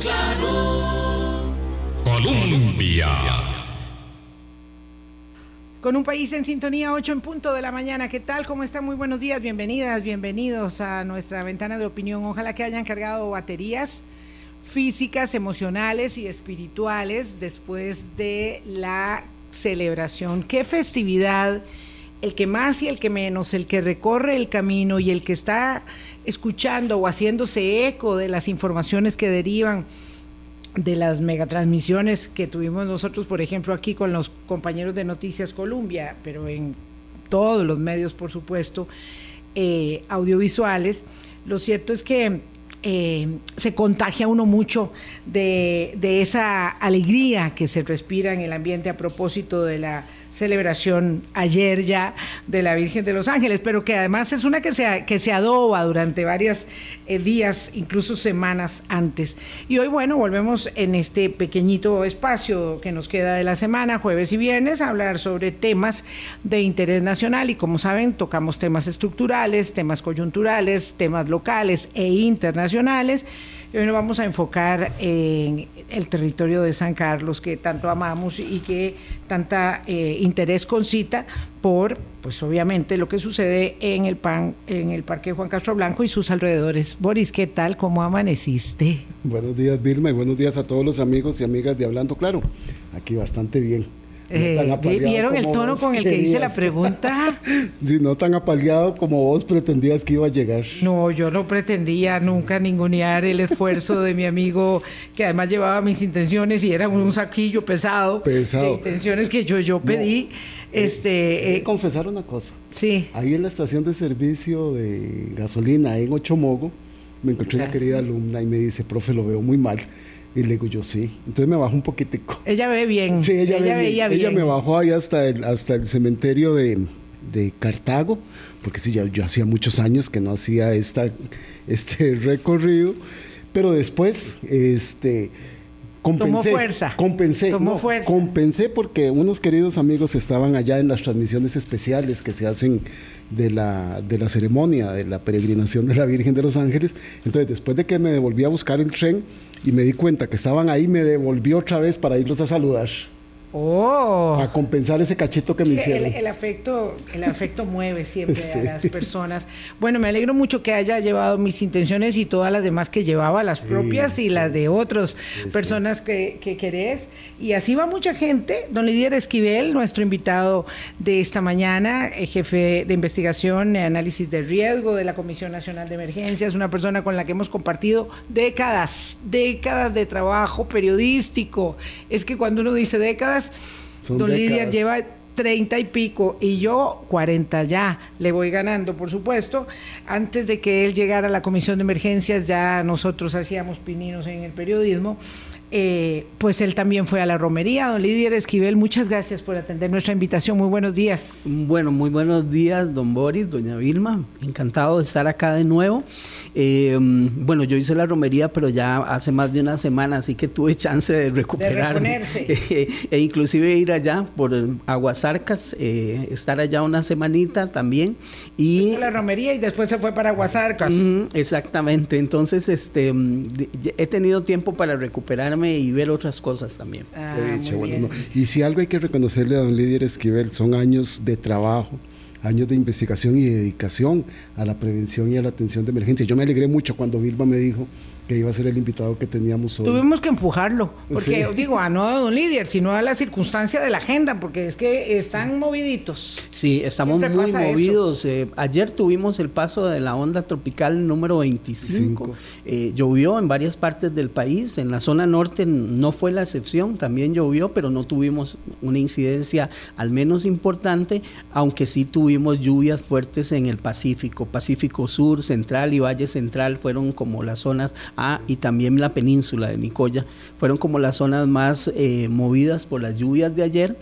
claro. Colombia. Con un país en sintonía, 8 en punto de la mañana. ¿Qué tal? ¿Cómo están? Muy buenos días, bienvenidas, bienvenidos a nuestra ventana de opinión. Ojalá que hayan cargado baterías físicas, emocionales y espirituales después de la celebración. ¿Qué festividad? El que más y el que menos, el que recorre el camino y el que está escuchando o haciéndose eco de las informaciones que derivan de las megatransmisiones que tuvimos nosotros, por ejemplo, aquí con los compañeros de Noticias Colombia, pero en todos los medios, por supuesto, eh, audiovisuales. Lo cierto es que eh, se contagia uno mucho de, de, esa alegría que se respira en el ambiente a propósito de la celebración ayer ya de la Virgen de los Ángeles, pero que además es una que se, que se adoba durante varios eh, días, incluso semanas antes. Y hoy, bueno, volvemos en este pequeñito espacio que nos queda de la semana, jueves y viernes, a hablar sobre temas de interés nacional y como saben, tocamos temas estructurales, temas coyunturales, temas locales e internacionales. Hoy nos vamos a enfocar en el territorio de San Carlos, que tanto amamos y que tanta eh, interés concita por, pues obviamente, lo que sucede en el Parque Juan Castro Blanco y sus alrededores. Boris, ¿qué tal? ¿Cómo amaneciste? Buenos días, Vilma, y buenos días a todos los amigos y amigas de Hablando Claro. Aquí bastante bien. Eh, ¿Vieron el tono con el que hice la pregunta? sí, no tan apaleado como vos pretendías que iba a llegar. No, yo no pretendía nunca ningunear el esfuerzo de mi amigo, que además llevaba mis intenciones y era un saquillo pesado. Pesado. De intenciones que yo, yo pedí. Eh, este, eh, confesar una cosa. Sí. Ahí en la estación de servicio de gasolina en Ochomogo, me encontré una querida alumna y me dice, profe, lo veo muy mal. Y le digo yo, sí. Entonces me bajo un poquitico. Ella ve bien. Sí, ella, ella ve veía bien. Ella me bajó ahí hasta el, hasta el cementerio de, de Cartago, porque sí, ya, yo hacía muchos años que no hacía esta, este recorrido. Pero después, este... Compensé, Tomó fuerza. Compensé. Tomó no, fuerza. Compensé porque unos queridos amigos estaban allá en las transmisiones especiales que se hacen de la, de la ceremonia de la peregrinación de la Virgen de los Ángeles. Entonces, después de que me devolví a buscar el tren y me di cuenta que estaban ahí, me devolví otra vez para irlos a saludar. Oh. A compensar ese cachito que me hicieron. El, el, afecto, el afecto mueve siempre sí. a las personas. Bueno, me alegro mucho que haya llevado mis intenciones y todas las demás que llevaba, las propias y sí. las de otras personas que, que, querés. Y así va mucha gente. Don Lidier Esquivel, nuestro invitado de esta mañana, eh, jefe de investigación y análisis de riesgo de la Comisión Nacional de Emergencias, una persona con la que hemos compartido décadas, décadas de trabajo periodístico. Es que cuando uno dice décadas, Son Don décadas. Lleva 30 y pico y yo 40 ya le voy ganando, por supuesto. Antes de que él llegara a la comisión de emergencias ya nosotros hacíamos pininos en el periodismo. Eh, pues él también fue a la romería. Don Lidier Esquivel, muchas gracias por atender nuestra invitación. Muy buenos días. Bueno, muy buenos días, don Boris, doña Vilma. Encantado de estar acá de nuevo. Eh, bueno, yo hice la romería, pero ya hace más de una semana, así que tuve chance de recuperarme. De e inclusive ir allá por Aguasarcas, eh, estar allá una semanita también. Y la romería y después se fue para Aguasarcas. Exactamente. Entonces, este, he tenido tiempo para recuperarme y ver otras cosas también. Ah, dicho, bueno, no. Y si algo hay que reconocerle a don Lidier Esquivel, son años de trabajo, años de investigación y dedicación a la prevención y a la atención de emergencia. Yo me alegré mucho cuando Vilma me dijo que iba a ser el invitado que teníamos hoy. Tuvimos que empujarlo, porque sí. digo, a no a don Lidier, sino a la circunstancia de la agenda, porque es que están moviditos. Sí, estamos Siempre muy movidos. Eh, ayer tuvimos el paso de la onda tropical número 25. Eh, llovió en varias partes del país, en la zona norte no fue la excepción, también llovió, pero no tuvimos una incidencia al menos importante, aunque sí tuvimos lluvias fuertes en el Pacífico, Pacífico Sur, Central y Valle Central fueron como las zonas Ah, y también la península de Nicoya. Fueron como las zonas más eh, movidas por las lluvias de ayer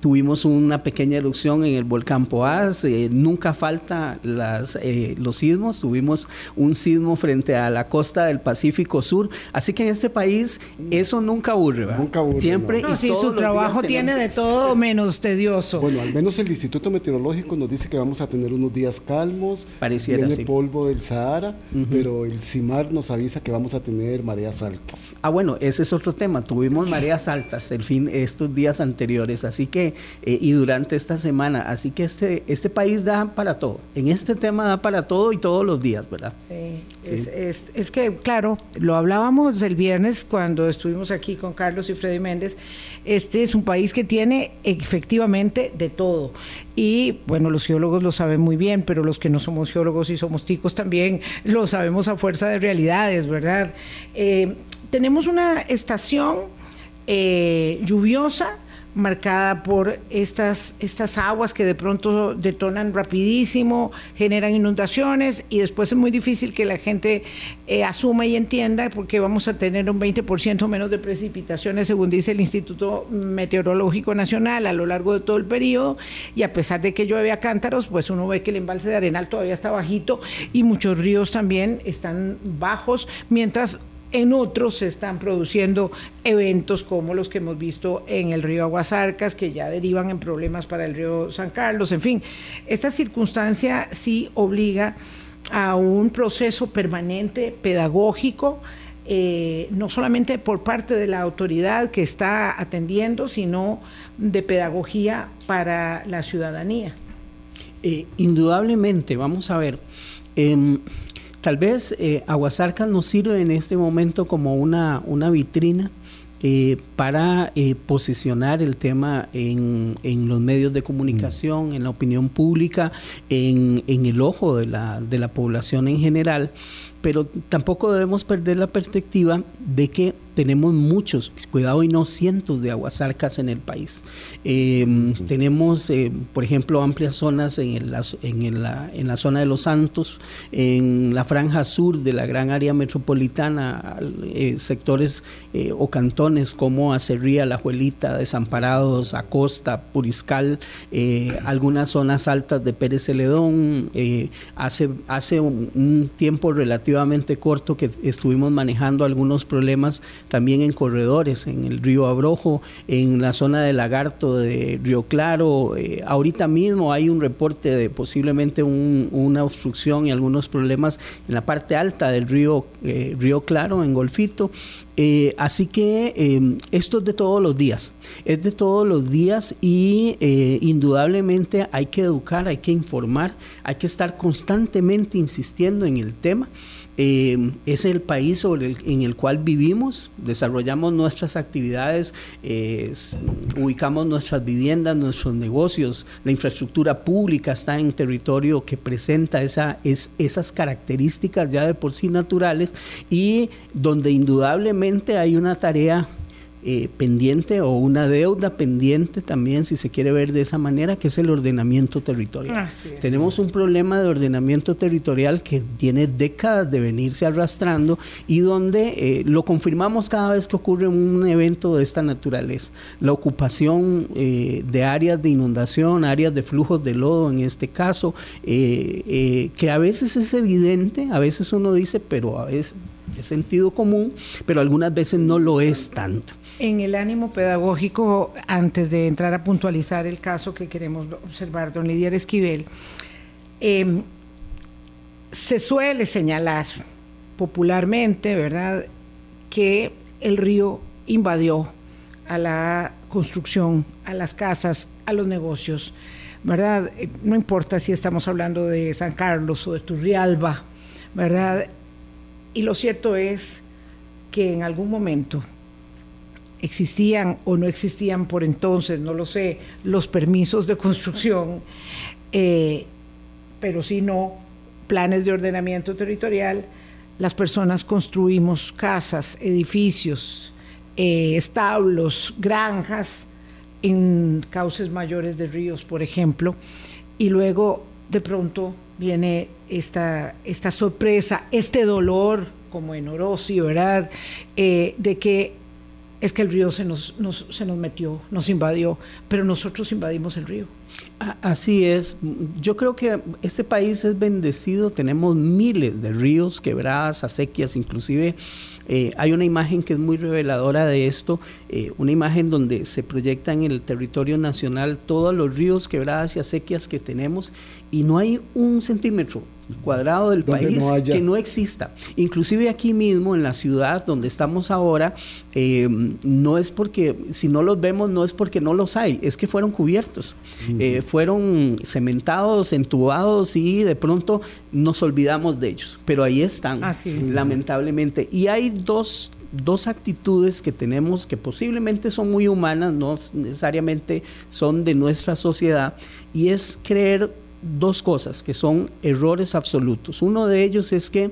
tuvimos una pequeña erupción en el volcán Poás, eh, nunca falta las, eh, los sismos, tuvimos un sismo frente a la costa del Pacífico Sur, así que en este país eso nunca aburre, Nunca aburre. Siempre y su trabajo tiene de todo menos tedioso. Bueno, al menos el Instituto Meteorológico nos dice que vamos a tener unos días calmos, Pareciera viene polvo del Sahara, pero el CIMAR nos avisa que vamos a tener mareas altas. Ah, bueno, ese es otro tema, tuvimos mareas altas el fin estos días anteriores, así que eh, y durante esta semana. Así que este, este país da para todo. En este tema da para todo y todos los días, ¿verdad? Sí, Es, es, que, claro, lo hablábamos el viernes cuando estuvimos aquí con Carlos y Freddy Méndez. Este es un país que tiene efectivamente de todo. Y bueno, los geólogos lo saben muy bien, pero los que no somos geólogos y somos ticos también lo sabemos a fuerza de realidades, ¿verdad? Eh, tenemos una estación eh, lluviosa marcada por estas, estas aguas que de pronto detonan rapidísimo, generan inundaciones y después es muy difícil que la gente eh, asuma y entienda porque vamos a tener un 20% menos de precipitaciones según dice el Instituto Meteorológico Nacional a lo largo de todo el periodo y a pesar de que llueve a cántaros, pues uno ve que el embalse de Arenal todavía está bajito y muchos ríos también están bajos, mientras en otros se están produciendo eventos como los que hemos visto en el río Aguasarcas, que ya derivan en problemas para el río San Carlos. En fin, esta circunstancia sí obliga a un proceso permanente pedagógico, eh, no solamente por parte de la autoridad que está atendiendo, sino de pedagogía para la ciudadanía. Eh, indudablemente, vamos a ver. Em, Tal vez eh, Aguasarcas nos sirve en este momento como una, una vitrina eh, para eh, posicionar el tema en, en, los medios de comunicación, en la opinión pública, en, en el ojo de la, de la población en general pero tampoco debemos perder la perspectiva de que tenemos muchos, cuidado y no cientos de aguasarcas en el país. Em, tenemos, eh, por ejemplo, amplias zonas en, en, la, en, la, zona de Los Santos, en la franja sur de la gran área metropolitana, eh, sectores eh, o cantones como Acerría, La Juelita, Desamparados, Acosta, Puriscal, algunas zonas altas de Pérez Celedón. hace, hace un tiempo relativo corto que estuvimos manejando algunos problemas también en corredores, en el río Abrojo, en la zona de Lagarto de Río Claro. Eh, ahorita mismo hay un reporte de posiblemente una obstrucción y algunos problemas en la parte alta del río, eh, río Claro, en Golfito. Eh, así que esto es de todos los días, es de todos los días y indudablemente hay que educar, hay que informar, hay que estar constantemente insistiendo en el tema. Em, es el país en el cual vivimos, desarrollamos nuestras actividades, ubicamos nuestras viviendas, nuestros negocios, la infraestructura pública está en territorio que presenta esa, es, esas características ya de por sí naturales y donde indudablemente hay una tarea eh, pendiente o una deuda pendiente también, si se quiere ver de esa manera, que es el ordenamiento territorial. Tenemos un problema de ordenamiento territorial que tiene décadas de venirse arrastrando y donde eh, lo confirmamos cada vez que ocurre un evento de esta naturaleza. La ocupación eh, de áreas de inundación, áreas de flujos de lodo en este caso, que a veces es evidente, a veces uno dice, pero a veces es sentido común, pero algunas veces no lo es tanto. En el ánimo pedagógico, antes de entrar a puntualizar el caso que queremos observar, don Lidier Esquivel, em, se suele señalar popularmente, ¿verdad?, que el río invadió a la construcción, a las casas, a los negocios, ¿verdad? Eh, no importa si estamos hablando de San Carlos o de Turrialba, ¿verdad? Y lo cierto es que en algún momento existían o no existían por entonces, no lo sé, los permisos de construcción, eh, pero si no planes de ordenamiento territorial, las personas construimos casas, edificios, eh, establos, granjas en cauces mayores de ríos, por ejemplo, y luego de pronto viene esta, esta sorpresa, este dolor, como en Orosi, ¿verdad? Eh, de que es que el río se nos, se nos metió, nos invadió, pero nosotros invadimos el río. Así es. Yo creo que este país es bendecido. Tenemos miles de ríos, quebradas, acequias, inclusive eh, hay una imagen que es muy reveladora de esto, eh, una imagen donde se proyecta en el territorio nacional todos los ríos, quebradas y acequias que tenemos y no hay un centímetro cuadrado del país que no exista. Inclusive aquí mismo en la ciudad donde estamos ahora, eh, no es porque, si no los vemos, no es porque no los hay, es que fueron cubiertos, fueron cementados, entubados y de pronto nos olvidamos de ellos, pero ahí están, lamentablemente. Y hay dos, dos actitudes que tenemos que posiblemente son muy humanas, no necesariamente son de nuestra sociedad, y es creer dos cosas que son errores absolutos. Uno de ellos es que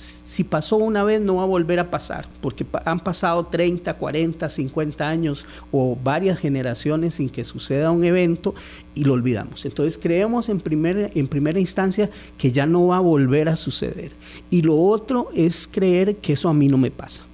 si pasó una vez no va a volver a pasar, porque han pasado 30, 40, 50 años o varias generaciones sin que suceda un evento y lo olvidamos. Entonces creemos en, primer, en primera instancia que ya no va a volver a suceder. Y lo otro es creer que eso a mí no me pasa.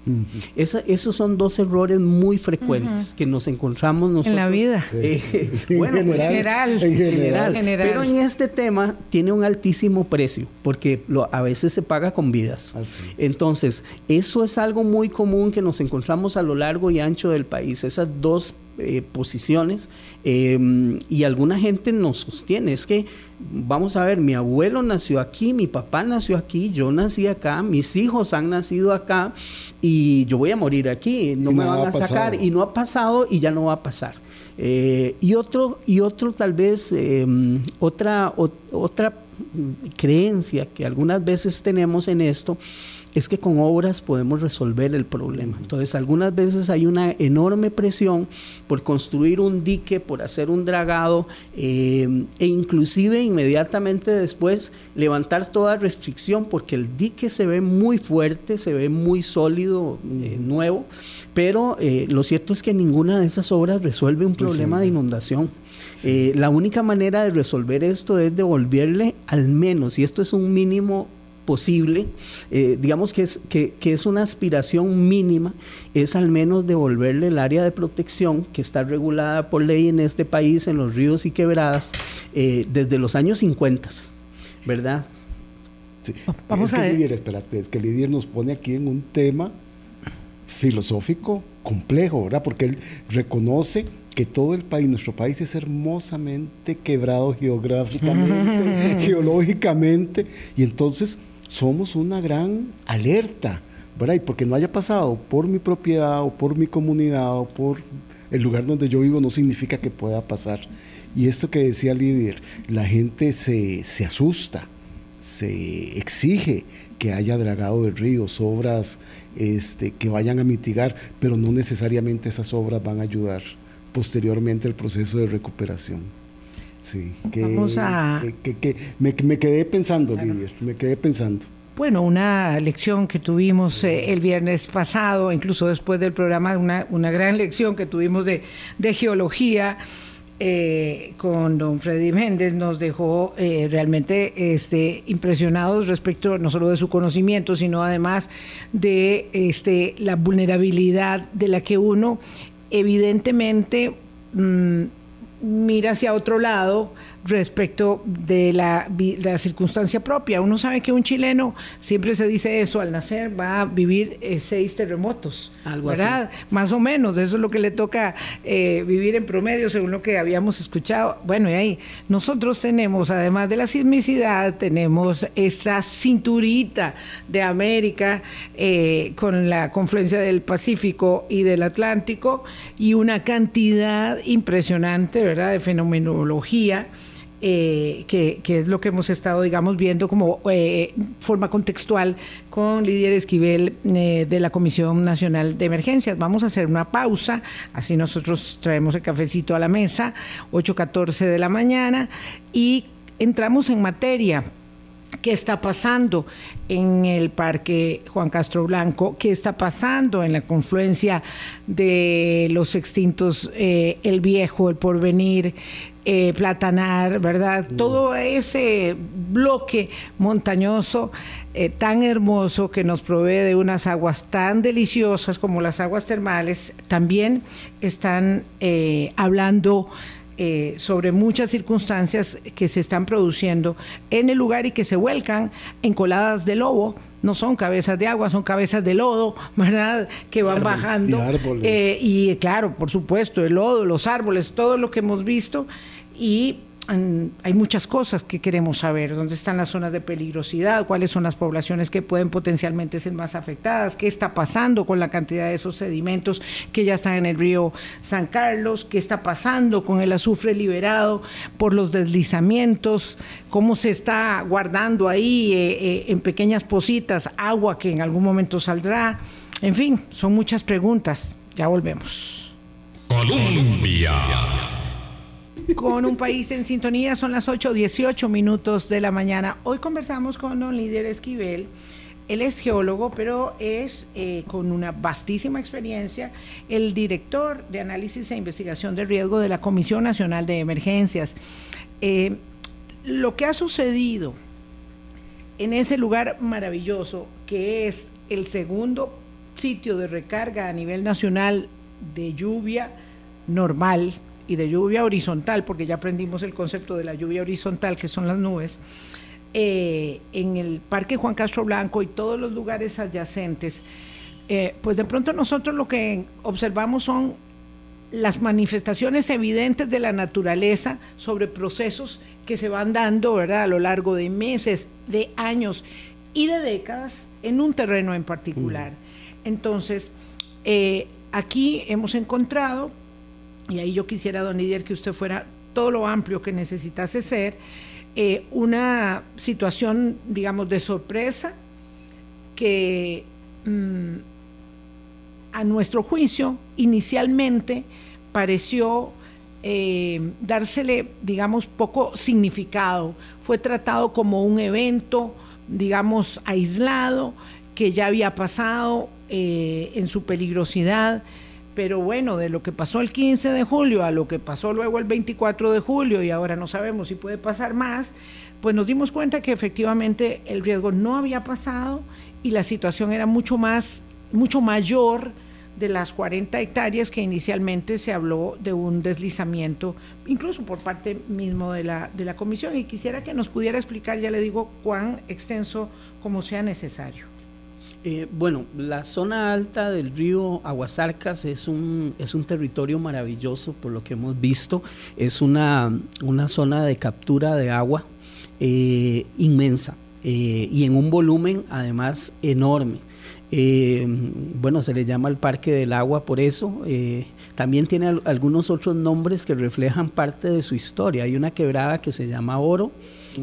Esos son dos errores muy frecuentes que nos encontramos nosotros. En la vida. Eh, bueno, pues, en general, en general, Pero en este tema tiene un altísimo precio porque lo, a veces se paga con vidas. Ah, Entonces, eso es algo muy común que nos encontramos a lo largo y ancho del país. Esas dos eh, posiciones em, y alguna gente nos sostiene, es que vamos a ver, mi abuelo nació aquí, mi papá nació aquí, yo nací acá, mis hijos han nacido acá y yo voy a morir aquí, no me van a sacar y no ha pasado y ya no va a pasar. Eh, y otro, y otro tal vez, em, otra, otra creencia que algunas veces tenemos en esto es que con obras podemos resolver el problema. Entonces, algunas veces hay una enorme presión por construir un dique, por hacer un dragado eh, e inclusive inmediatamente después levantar toda restricción porque el dique se ve muy fuerte, se ve muy sólido, eh, nuevo, pero eh, lo cierto es que ninguna de esas obras resuelve un problema de inundación. La única manera de resolver esto es devolverle al menos, y esto es un mínimo posible, eh, digamos que es, que, es una aspiración mínima, es al menos devolverle el área de protección que está regulada por ley en este país, en los ríos y quebradas, eh, desde los años 50, ¿verdad? Sí. Vamos a ver. espérate, es que Lidier nos pone aquí en un tema filosófico complejo, ¿verdad? Porque él reconoce que todo el país, nuestro país es hermosamente quebrado geográficamente, geológicamente, y entonces somos una gran alerta, ¿verdad? Y porque no haya pasado por mi propiedad o por mi comunidad o por el lugar donde yo vivo no significa que pueda pasar. Y esto que decía Lidier, la gente se, se asusta, se exige que haya dragado de ríos, obras este, que vayan a mitigar, pero no necesariamente esas obras van a ayudar posteriormente al proceso de recuperación. Sí, que, Vamos a... que, me, quedé pensando, Lidia, me quedé pensando. Bueno, una lección que tuvimos eh, el viernes pasado, incluso después del programa, una, una gran lección que tuvimos de, de geología. Eh, con don Freddy Méndez nos dejó eh, realmente este, impresionados respecto no solo de su conocimiento, sino además de este, la vulnerabilidad de la que uno evidentemente mm, mira hacia otro lado respecto de la, circunstancia propia. Uno sabe que un chileno, siempre se dice eso, al nacer va a vivir eh, seis terremotos, Algo ¿verdad? Más o menos, eso es lo que le toca eh, vivir en promedio, según lo que habíamos escuchado. Bueno, y ahí nosotros tenemos, además de la sismicidad, tenemos esta cinturita de América eh, con la confluencia del Pacífico y del Atlántico y una cantidad impresionante, ¿verdad?, de fenomenología eh, que, es lo que hemos estado, digamos, viendo como eh, forma contextual con Lidia Esquivel eh, de la Comisión Nacional de Emergencias. Vamos a hacer una pausa, así nosotros traemos el cafecito a la mesa, 8.14 de la mañana, y entramos en materia qué está pasando en el Parque Juan Castro Blanco, qué está pasando en la confluencia de los extintos eh, El Viejo, El Porvenir, eh, Platanar, ¿verdad? Mm. Todo ese bloque montañoso eh, tan hermoso que nos provee de unas aguas tan deliciosas como las aguas termales, también están hablando eh, sobre muchas circunstancias que se están produciendo en el lugar y que se vuelcan en coladas de lobo. No son cabezas de agua, son cabezas de lodo, ¿verdad? Que van bajando. Y, eh, y claro, por supuesto, el lodo, los árboles, todo lo que hemos visto. Y hay muchas cosas que queremos saber, dónde están las zonas de peligrosidad, cuáles son las poblaciones que pueden potencialmente ser más afectadas, qué está pasando con la cantidad de esos sedimentos que ya están en el río San Carlos, qué está pasando con el azufre liberado por los deslizamientos, cómo se está guardando ahí eh, eh, en pequeñas positas agua que en algún momento saldrá. En fin, son muchas preguntas. Ya volvemos. Colombia con un país en sintonía. Son las 8.18 minutos de la mañana. Hoy conversamos con don Líder Esquivel. Él es geólogo, pero es eh, con una vastísima experiencia el director de análisis e investigación de riesgo de la Comisión Nacional de Emergencias. Eh, lo que ha sucedido en ese lugar maravilloso, que es el segundo sitio de recarga a nivel nacional de lluvia normal, y de lluvia horizontal, porque ya aprendimos el concepto de la lluvia horizontal, que son las nubes, eh, en el Parque Juan Castro Blanco y todos los lugares adyacentes, eh, pues de pronto nosotros lo que observamos son las manifestaciones evidentes de la naturaleza sobre procesos que se van dando ¿verdad? a lo largo de meses, de años y de décadas en un terreno en particular. Mm. Entonces, eh, aquí hemos encontrado y ahí yo quisiera, don Lidier, que usted fuera todo lo amplio que necesitase ser, eh, una situación, digamos, de sorpresa que mm, a nuestro juicio inicialmente pareció eh, dársele, digamos, poco significado. Fue tratado como un evento, digamos, aislado, que ya había pasado eh, en su peligrosidad pero bueno, de lo que pasó el 15 de julio a lo que pasó luego el 24 de julio y ahora no sabemos si puede pasar más, pues nos dimos cuenta que efectivamente el riesgo no había pasado y la situación era mucho más, mucho mayor de las 40 hectáreas que inicialmente se habló de un deslizamiento, incluso por parte mismo de la, de la comisión. Y quisiera que nos pudiera explicar, ya le digo, cuán extenso como sea necesario. Eh, bueno, la zona alta del río Aguasarcas es un, es un territorio maravilloso por lo que hemos visto. Es una, una zona de captura de agua eh, inmensa eh, y en un volumen además enorme. bueno, se le llama el Parque del Agua por eso. también tiene algunos otros nombres que reflejan parte de su historia. Hay una quebrada que se llama Oro,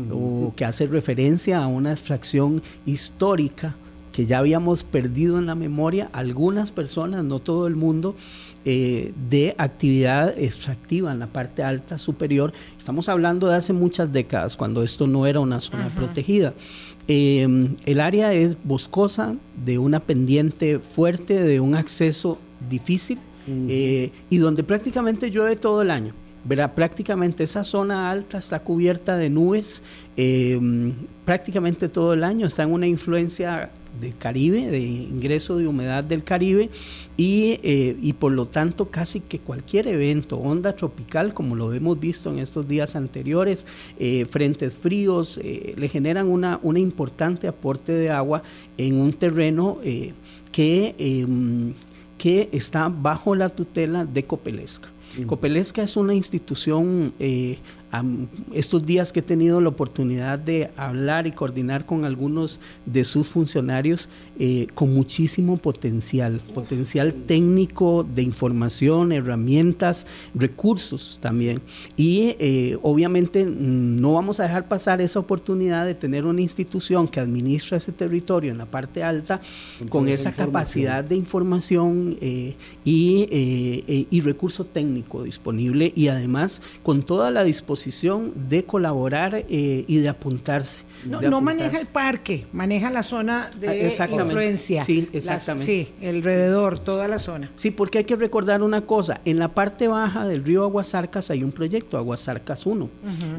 o que hace referencia a una extracción histórica que ya habíamos perdido en la memoria algunas personas, no todo el mundo, eh, de actividad extractiva en la parte alta superior. Estamos hablando de hace muchas décadas, cuando esto no era una zona protegida. Eh, el área es boscosa, de una pendiente fuerte, de un acceso difícil eh, y donde prácticamente llueve todo el año. Verá, prácticamente esa zona alta está cubierta de nubes prácticamente todo el año, está en una influencia del Caribe, de ingreso de humedad del Caribe y, eh, y, por lo tanto casi que cualquier evento, onda tropical como lo hemos visto en estos días anteriores, eh, frentes fríos, eh, le generan una, una importante aporte de agua en un terreno que, em, que está bajo la tutela de Copelesca. Copelesca es una institución estos días que he tenido la oportunidad de hablar y coordinar con algunos de sus funcionarios eh, con muchísimo potencial, potencial técnico de información, herramientas, recursos también. Y eh, obviamente mm, no vamos a dejar pasar esa oportunidad de tener una institución que administra ese territorio en la parte alta con, esa, capacidad de información eh, y, y recurso técnico disponible y además con toda la disposición de colaborar eh, y de apuntarse. No, maneja el parque, maneja la zona de ah, influencia. Sí, exactamente. sí, alrededor, toda la zona. Sí, porque hay que recordar una cosa, en la parte baja del río Aguasarcas hay un proyecto, Aguasarcas 1,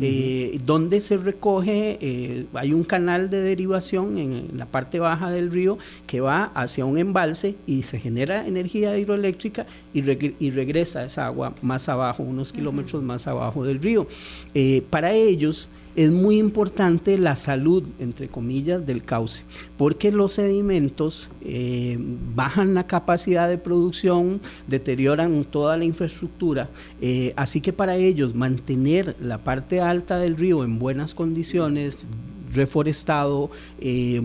eh, donde se recoge, eh, hay un canal de derivación en la parte baja del río que va hacia un embalse y se genera energía hidroeléctrica y, y regresa esa agua más abajo, unos kilómetros más abajo del río. Eh, para ellos, es muy importante la salud, entre comillas, del cauce, porque los sedimentos eh, bajan la capacidad de producción, deterioran toda la infraestructura, eh, así que para ellos mantener la parte alta del río en buenas condiciones, reforestado, eh,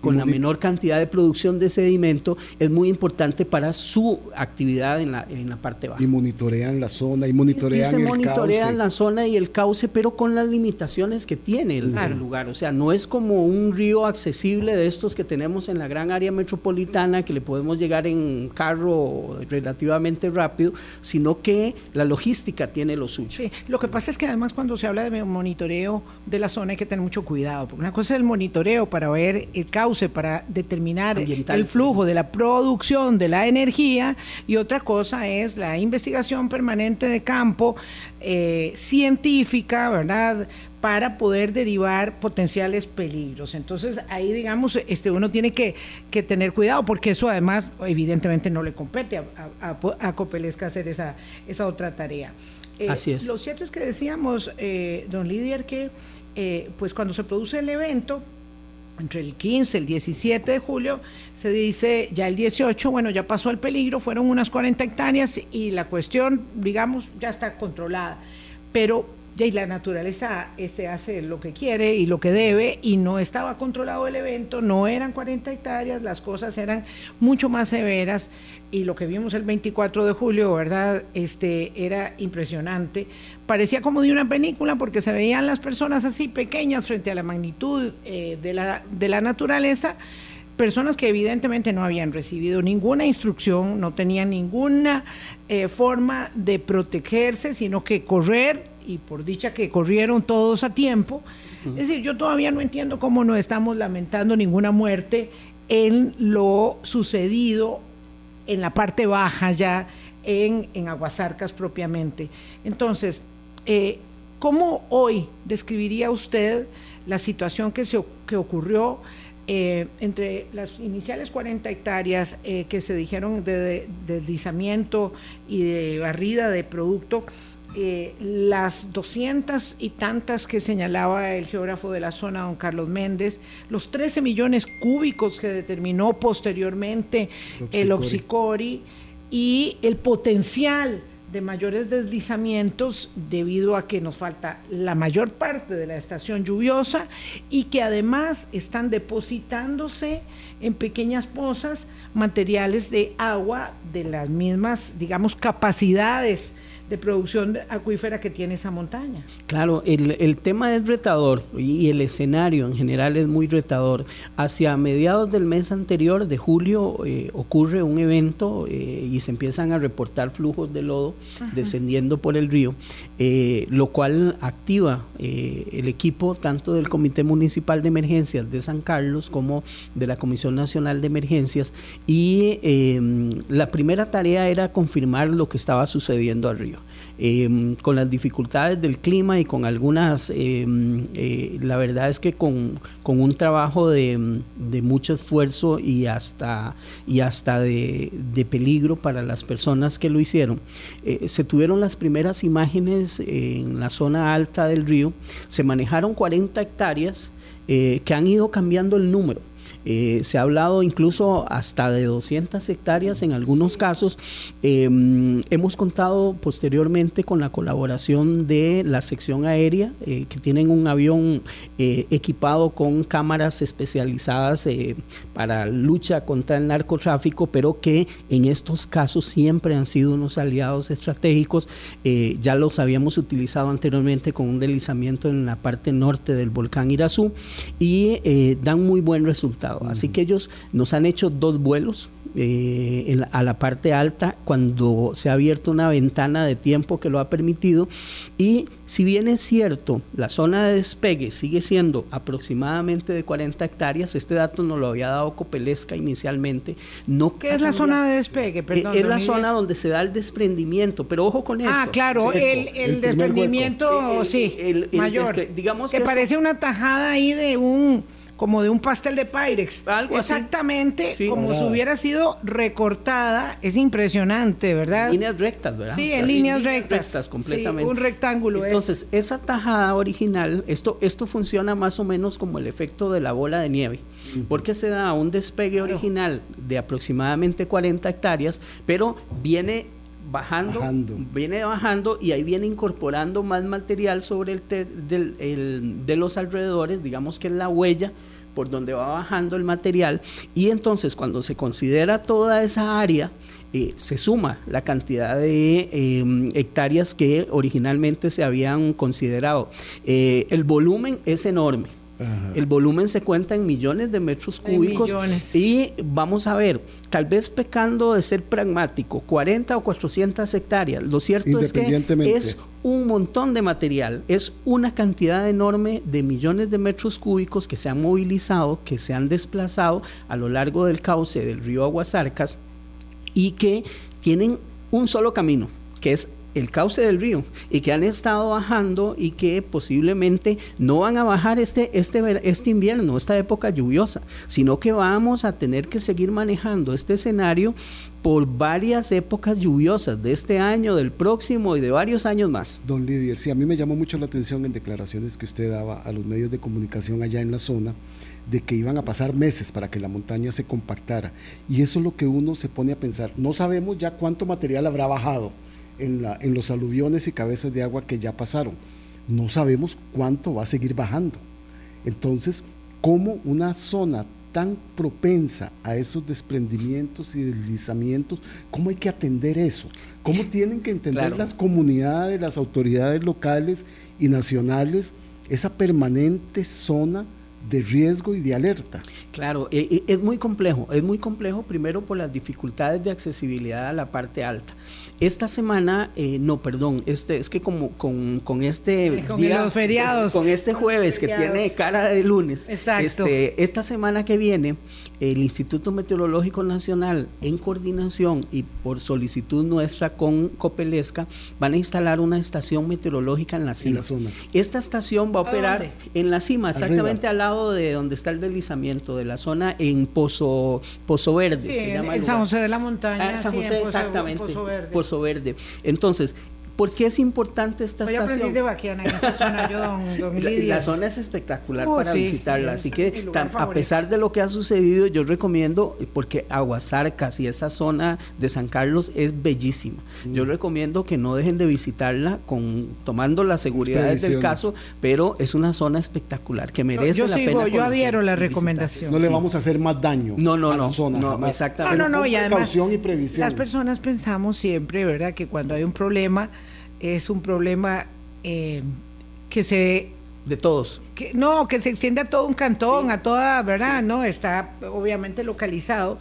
con la menor cantidad de producción de sedimento, es muy importante para su actividad en la, en la parte baja. Y monitorean la zona y monitorean y se monitorean la zona y el cauce, pero con las limitaciones que tiene el, lugar. O sea, no es como un río accesible de estos que tenemos en la gran área metropolitana, que le podemos llegar en carro relativamente rápido, sino que la logística tiene lo suyo. Sí, lo que pasa es que además cuando se habla de monitoreo de la zona hay que tener mucho cuidado, porque una cosa es el monitoreo para ver el cauce para determinar el flujo de la producción de la energía y otra cosa es la investigación permanente de campo eh, científica, ¿verdad? para poder derivar potenciales peligros. Entonces ahí, digamos, este, uno tiene que, tener cuidado porque eso además evidentemente no le compete a, a, Copelesca hacer esa, esa otra tarea. Eh, Así es. Lo cierto es que decíamos, eh, don Lidier, que pues cuando se produce el evento, entre el 15 y el 17 de julio, se dice ya el 18, bueno, ya pasó el peligro, fueron unas 40 hectáreas y la cuestión, digamos, ya está controlada. Pero y la naturaleza este, hace lo que quiere y lo que debe y no estaba controlado el evento, no eran 40 hectáreas, las cosas eran mucho más severas y lo que vimos el 24 de julio, ¿verdad? Este, era impresionante. Parecía como de una película porque se veían las personas así pequeñas frente a la magnitud eh, de, la, de la naturaleza personas que evidentemente no habían recibido ninguna instrucción, no tenían ninguna eh, forma de protegerse, sino que correr y por dicha que corrieron todos a tiempo. Es decir, yo todavía no entiendo cómo no estamos lamentando ninguna muerte en lo sucedido en la parte baja ya en, en Aguasarcas propiamente. Entonces, eh, ¿cómo hoy describiría usted la situación que, se, que ocurrió eh, entre las iniciales 40 hectáreas eh, que se dijeron de, deslizamiento y de barrida de producto eh, las doscientas y tantas que señalaba el geógrafo de la zona, don Carlos Méndez, los 13 millones cúbicos que determinó posteriormente el Oxicori y el potencial de mayores deslizamientos debido a que nos falta la mayor parte de la estación lluviosa y que además están depositándose en pequeñas pozas materiales de agua de las mismas, digamos, capacidades de producción acuífera que tiene esa montaña. Claro, el, tema es retador y el escenario en general es muy retador. Hacia mediados del mes anterior, de julio, eh, ocurre un evento eh, y se empiezan a reportar flujos de lodo descendiendo por el río, eh, lo cual activa el equipo tanto del Comité Municipal de Emergencias de San Carlos como de la Comisión Nacional de Emergencias y la primera tarea era confirmar lo que estaba sucediendo al río. Em, con las dificultades del clima y con algunas, em, eh, la verdad es que con, un trabajo de, mucho esfuerzo y hasta, y hasta de, peligro para las personas que lo hicieron, eh, se tuvieron las primeras imágenes en la zona alta del río, se manejaron 40 hectáreas eh, que han ido cambiando el número. Eh, se ha hablado incluso hasta de 200 hectáreas en algunos casos. Em, hemos contado posteriormente con la colaboración de la sección aérea, eh, que tienen un avión eh, equipado con cámaras especializadas para lucha contra el narcotráfico, pero que en estos casos siempre han sido unos aliados estratégicos. ya los habíamos utilizado anteriormente con un deslizamiento en la parte norte del volcán Irazú y dan muy buen resultado. Así que ellos nos han hecho dos vuelos eh, a la parte alta cuando se ha abierto una ventana de tiempo que lo ha permitido. Y si bien es cierto, la zona de despegue sigue siendo aproximadamente de 40 hectáreas, este dato nos lo había dado Copelesca inicialmente. No ¿Qué es la zona de despegue? Perdón, es la zona donde se da el desprendimiento, pero ojo con eso. Ah, claro, el, desprendimiento, sí, mayor. digamos que, parece una tajada ahí de un como de un pastel de Pyrex. Algo Exactamente como si hubiera sido recortada. Es impresionante, ¿verdad? Líneas rectas, ¿verdad? Sí, en líneas, rectas. rectas. completamente. un rectángulo. Entonces, esa tajada original, esto, esto funciona más o menos como el efecto de la bola de nieve, porque se da un despegue original de aproximadamente 40 hectáreas, pero viene Bajando, viene bajando y ahí viene incorporando más material sobre el, del, de los alrededores, digamos que es la huella por donde va bajando el material y entonces cuando se considera toda esa área eh, se suma la cantidad de em, hectáreas que originalmente se habían considerado. Eh, el volumen es enorme. El volumen se cuenta en millones de metros cúbicos. Y vamos a ver, tal vez pecando de ser pragmático, 40 o 400 hectáreas. Lo cierto es que es un montón de material, es una cantidad enorme de millones de metros cúbicos que se han movilizado, que se han desplazado a lo largo del cauce del río Aguasarcas y que tienen un solo camino, que es el cauce del río y que han estado bajando y que posiblemente no van a bajar este, este, este invierno, esta época lluviosa, sino que vamos a tener que seguir manejando este escenario por varias épocas lluviosas de este año, del próximo y de varios años más. Don Lidier, sí, a mí me llamó mucho la atención en declaraciones que usted daba a los medios de comunicación allá en la zona de que iban a pasar meses para que la montaña se compactara. Y eso es lo que uno se pone a pensar. No sabemos ya cuánto material habrá bajado en, la, en los aluviones y cabezas de agua que ya pasaron. No sabemos cuánto va a seguir bajando. Entonces, ¿cómo una zona tan propensa a esos desprendimientos y deslizamientos, ¿cómo hay que atender eso? ¿Cómo tienen que entender las comunidades, las autoridades locales y nacionales esa permanente zona de riesgo y de alerta. Claro, e, e, es muy complejo, es muy complejo primero por las dificultades de accesibilidad a la parte alta. Esta semana, eh, no, perdón, este es que como con, con este con los feriados, con este jueves que tiene cara de lunes, este, esta semana que viene, el Instituto Meteorológico Nacional, en coordinación y por solicitud nuestra con Copelesca, van a instalar una estación meteorológica en la cima. Esta estación va a operar en la cima, exactamente al lado de donde está el deslizamiento de la zona en Pozo Pozo Verde. en, San José de la Montaña. Ah, San José, exactamente. Pozo Verde. Verde. Entonces, ¿Por qué es importante esta estación? de en esa zona, yo, don, La, zona es espectacular para visitarla, así que a pesar de lo que ha sucedido, yo recomiendo, porque Aguasarcas y esa zona de San Carlos es bellísima. Yo mm. recomiendo que no dejen de visitarla con tomando las seguridades del caso, pero es una zona espectacular que merece la pena. Yo adhiero la recomendación. No le vamos a hacer más daño no, no, a la zona. No, exactamente. No, no, no, y además, y previsión. Las personas pensamos siempre, ¿verdad?, que cuando hay un problema es un problema eh, que se... De todos. Que, no, que se extiende a todo un cantón, a toda, ¿verdad? No, está obviamente localizado.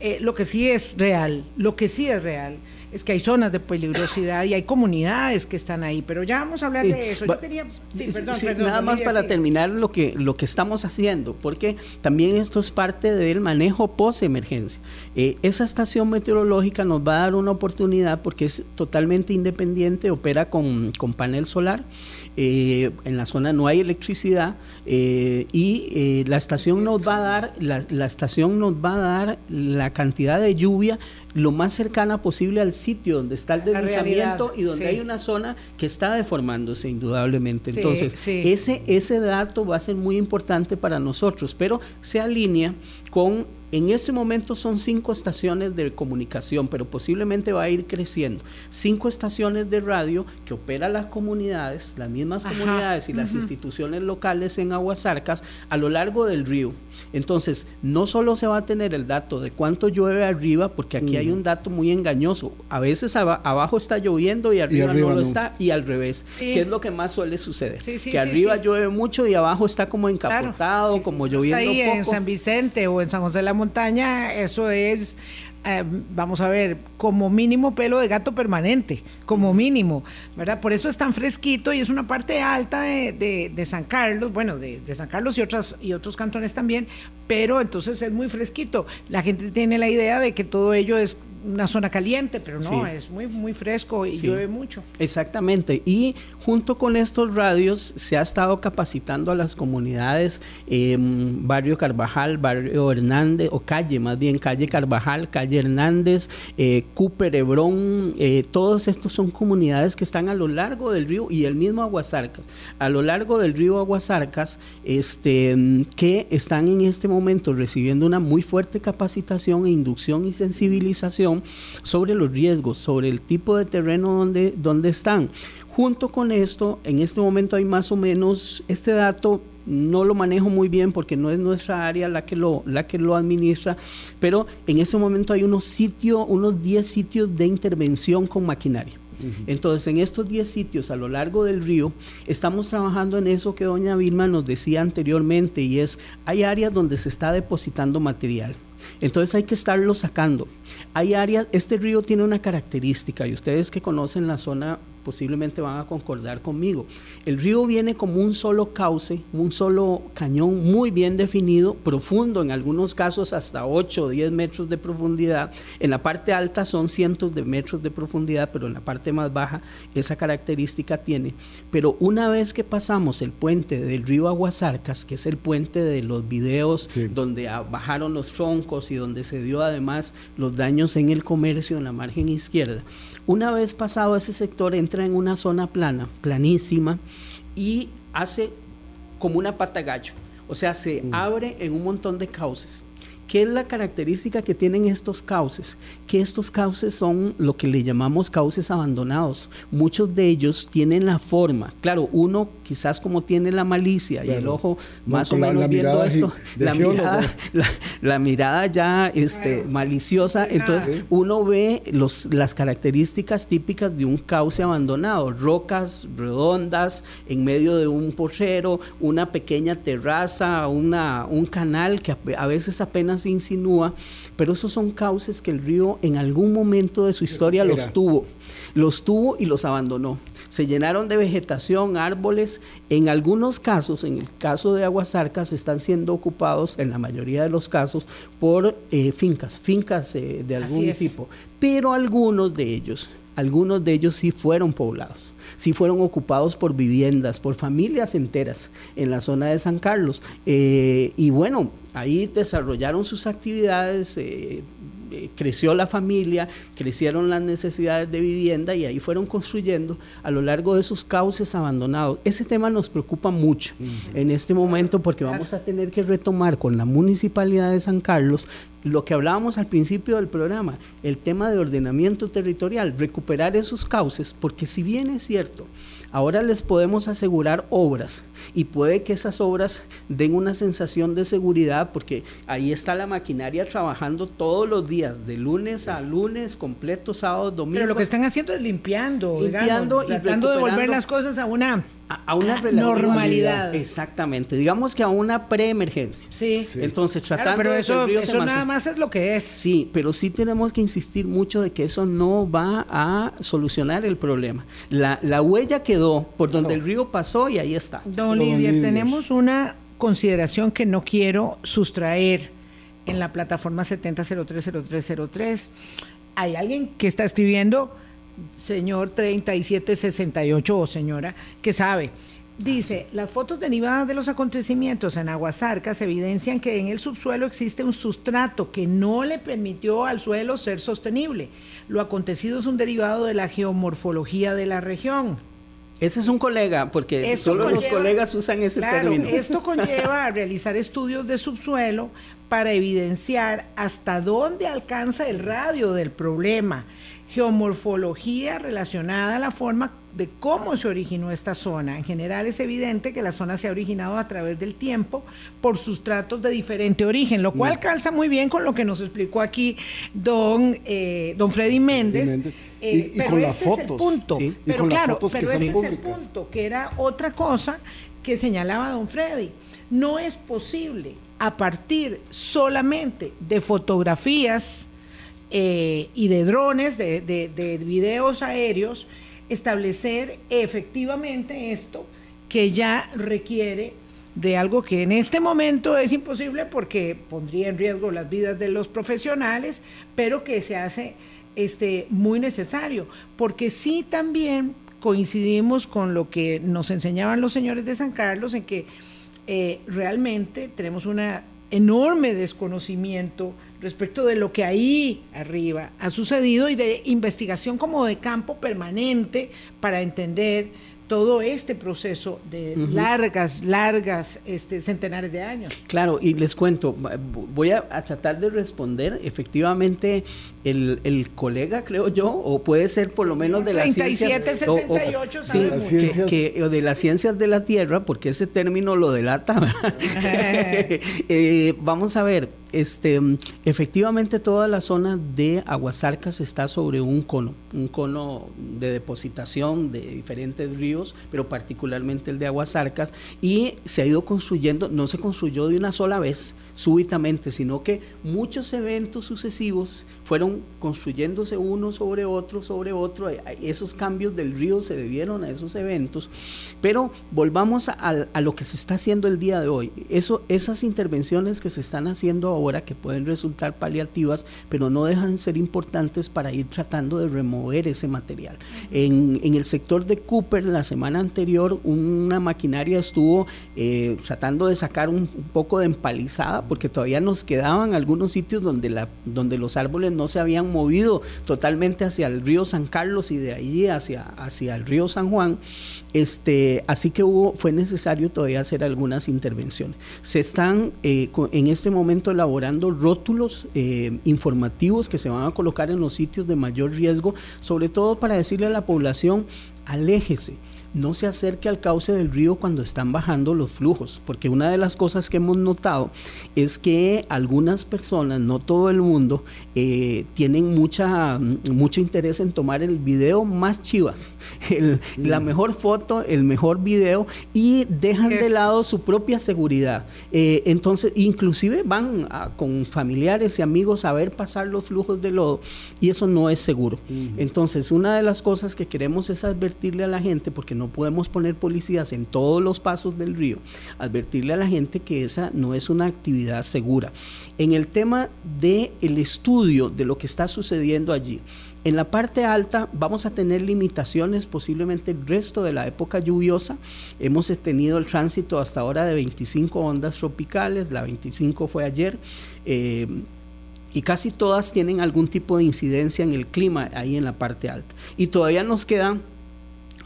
Eh, lo que sí es real, lo que sí es real es que hay zonas de peligrosidad y hay comunidades que están ahí, pero ya vamos a hablar de eso. Yo quería, nada más para terminar lo que, lo que estamos haciendo, porque también esto es parte del manejo post-emergencia. Eh, esa estación meteorológica nos va a dar una oportunidad porque es totalmente independiente, opera con, con panel solar eh, en la zona no hay electricidad eh, y eh, la estación nos va a dar la, la, estación nos va a dar la cantidad de lluvia lo más cercana posible al sitio donde está el deslizamiento y donde hay una zona que está deformándose indudablemente. Entonces, ese ese dato va a ser muy importante para nosotros, pero se alinea con en este momento son cinco estaciones de comunicación, pero posiblemente va a ir creciendo. Cinco estaciones de radio que opera las comunidades, las mismas comunidades y las instituciones locales en Aguasarcas a lo largo del río. Entonces, no solo se va a tener el dato de cuánto llueve arriba, porque aquí hay un dato muy engañoso. A veces abajo está lloviendo y arriba, no lo está, y al revés, que es lo que más suele suceder. que arriba llueve mucho y abajo está como encapotado, como lloviendo ahí en San Vicente o en San José de la Montaña, eso es eh, vamos a ver, como mínimo pelo de gato permanente, como mínimo, ¿verdad? Por eso es tan fresquito y es una parte alta de, de, San Carlos, bueno, de, de, San Carlos y, otras, y otros cantones también, pero entonces es muy fresquito. La gente tiene la idea de que todo ello es una zona caliente, pero no, es muy, muy fresco y llueve mucho. Exactamente. Y junto con estos radios se ha estado capacitando a las comunidades, barrio Carvajal, barrio Hernández, o calle, más bien calle Carvajal, calle Hernández, eh, Cooper, Hebrón, eh, todos estos son comunidades que están a lo largo del río y el mismo Aguasarcas, a lo largo del río Aguasarcas, este, que están en este momento recibiendo una muy fuerte capacitación e inducción y sensibilización sobre los riesgos, sobre el tipo de terreno donde, donde están. Junto con esto, en este momento hay más o menos este dato no lo manejo muy bien porque no es nuestra área la que lo, la que lo administra, pero en este momento hay unos sitios, unos 10 sitios de intervención con maquinaria. Entonces, en estos 10 sitios a lo largo del río, estamos trabajando en eso que doña Vilma nos decía anteriormente, y es, hay áreas donde se está depositando material. Entonces hay que estarlo sacando. Hay áreas, este río tiene una característica y ustedes que conocen la zona posiblemente van a concordar conmigo. El río viene como un solo cauce, un solo cañón muy bien definido, profundo, en algunos casos hasta 8 o 10 metros de profundidad. En la parte alta son cientos de metros de profundidad, pero en la parte más baja esa característica tiene. Pero una vez que pasamos el puente del río Aguasarcas, que es el puente de los videos donde bajaron los troncos y donde se dio además los daños en el comercio en la margen izquierda, una vez pasado ese sector en una zona plana, planísima, y hace como una pata gallo. O sea, se mm. abre en un montón de cauces. ¿Qué es la característica que tienen estos cauces? Que estos cauces son lo que le llamamos cauces abandonados. Muchos de ellos tienen la forma. Claro, uno quizás como tiene la malicia y el ojo más o menos viendo esto, la mirada, la, mirada, ya este, maliciosa, entonces uno ve los, las características típicas de un cauce abandonado, rocas redondas en medio de un porrero, una pequeña terraza, una, un canal que a veces apenas se insinúa, pero esos son cauces que el río en algún momento de su historia los tuvo, los tuvo y los abandonó. Se llenaron de vegetación, árboles. En algunos casos, en el caso de Aguasarcas, están siendo ocupados, en la mayoría de los casos, por eh, fincas, fincas eh, de algún tipo. Pero algunos de ellos, algunos de ellos sí fueron poblados sí fueron ocupados por viviendas, por familias enteras en la zona de San Carlos. Eh, y bueno, ahí desarrollaron sus actividades. Eh, eh, creció la familia, crecieron las necesidades de vivienda y ahí fueron construyendo a lo largo de esos cauces abandonados. Ese tema nos preocupa mucho en este momento porque vamos a tener que retomar con la municipalidad de San Carlos lo que hablábamos al principio del programa, el tema de ordenamiento territorial, recuperar esos cauces, porque si bien es cierto, ahora les podemos asegurar obras y puede que esas obras den una sensación de seguridad porque ahí está la maquinaria trabajando todos los días, de lunes a lunes, completo, sábado, domingo. Pero lo que están haciendo es limpiando, limpiando y tratando de volver las cosas a una a, una ah, normalidad. Exactamente, digamos que a una preemergencia. Sí. Entonces, tratando pero eso, eso nada más es lo que es. Sí, pero sí tenemos que insistir mucho de que eso no va a solucionar el problema. La, la huella quedó por donde el río pasó y ahí está. Don Lidia, tenemos una consideración que no quiero sustraer en la plataforma 70030303. Hay alguien que está escribiendo señor 3768 o señora que sabe. Dice, las fotos derivadas de los acontecimientos en Aguasarcas evidencian que en el subsuelo existe un sustrato que no le permitió al suelo ser sostenible. Lo acontecido es un derivado de la geomorfología de la región. Ese es un colega, porque solo los colegas usan ese término. Esto conlleva a realizar estudios de subsuelo para evidenciar hasta dónde alcanza el radio del problema geomorfología relacionada a la forma de cómo se originó esta zona. En general es evidente que la zona se ha originado a través del tiempo por sustratos de diferente origen, lo cual calza muy bien con lo que nos explicó aquí don, eh, don Freddy Méndez. Eh, y, con las fotos. Es el punto. Pero claro, pero este es el punto, que era otra cosa que señalaba don Freddy. No es posible a partir solamente de fotografías eh, y de drones, de, de, videos aéreos, establecer efectivamente esto que ya requiere de algo que en este momento es imposible porque pondría en riesgo las vidas de los profesionales, pero que se hace este, muy necesario, porque sí también coincidimos con lo que nos enseñaban los señores de San Carlos en que eh, realmente tenemos un enorme desconocimiento respecto de lo que ahí arriba ha sucedido y de investigación como de campo permanente para entender todo este proceso de largas, largas, este, centenares de años. Claro, y les cuento, voy a, tratar de responder efectivamente el, el, colega, creo yo, o puede ser por lo menos de las ciencias... 68, sí, que, de las ciencias de la Tierra, porque ese término lo delata. eh, vamos a ver, este, efectivamente toda la zona de Aguasarcas está sobre un cono, un cono de depositación de diferentes ríos, pero particularmente el de Aguasarcas, y se ha ido construyendo, no se construyó de una sola vez, súbitamente, sino que muchos eventos sucesivos fueron construyéndose uno sobre otro, sobre otro, esos cambios del río se debieron a esos eventos, pero volvamos a, lo que se está haciendo el día de hoy, Eso, esas intervenciones que se están haciendo ahora que pueden resultar paliativas, pero no dejan de ser importantes para ir tratando de remover ese material. En, el sector de Cooper, la semana anterior, una maquinaria estuvo eh, tratando de sacar un, poco de empalizada, porque todavía nos quedaban algunos sitios donde, la, donde los árboles no se habían movido totalmente hacia el río San Carlos y de allí hacia, hacia el río San Juan. Este, así que hubo, fue necesario todavía hacer algunas intervenciones. Se están eh, en este momento elaborando rótulos eh, informativos que se van a colocar en los sitios de mayor riesgo, sobre todo para decirle a la población, aléjese no se acerque al cauce del río cuando están bajando los flujos, porque una de las cosas que hemos notado es que algunas personas, no todo el mundo, eh, tienen mucha, mucho interés en tomar el video más chiva, la mm. mejor foto, el mejor video y dejan de lado su propia seguridad. Eh, entonces, inclusive van con familiares y amigos a ver pasar los flujos de lodo y eso no es seguro. Entonces, una de las cosas que queremos es advertirle a la gente, porque no podemos poner policías en todos los pasos del río, advertirle a la gente que esa no es una actividad segura. En el tema del el estudio de lo que está sucediendo allí, en la parte alta vamos a tener limitaciones posiblemente el resto de la época lluviosa. Hemos tenido el tránsito hasta ahora de 25 ondas tropicales, la 25 fue ayer. Eh, y casi todas tienen algún tipo de incidencia en el clima ahí en la parte alta. Y todavía nos quedan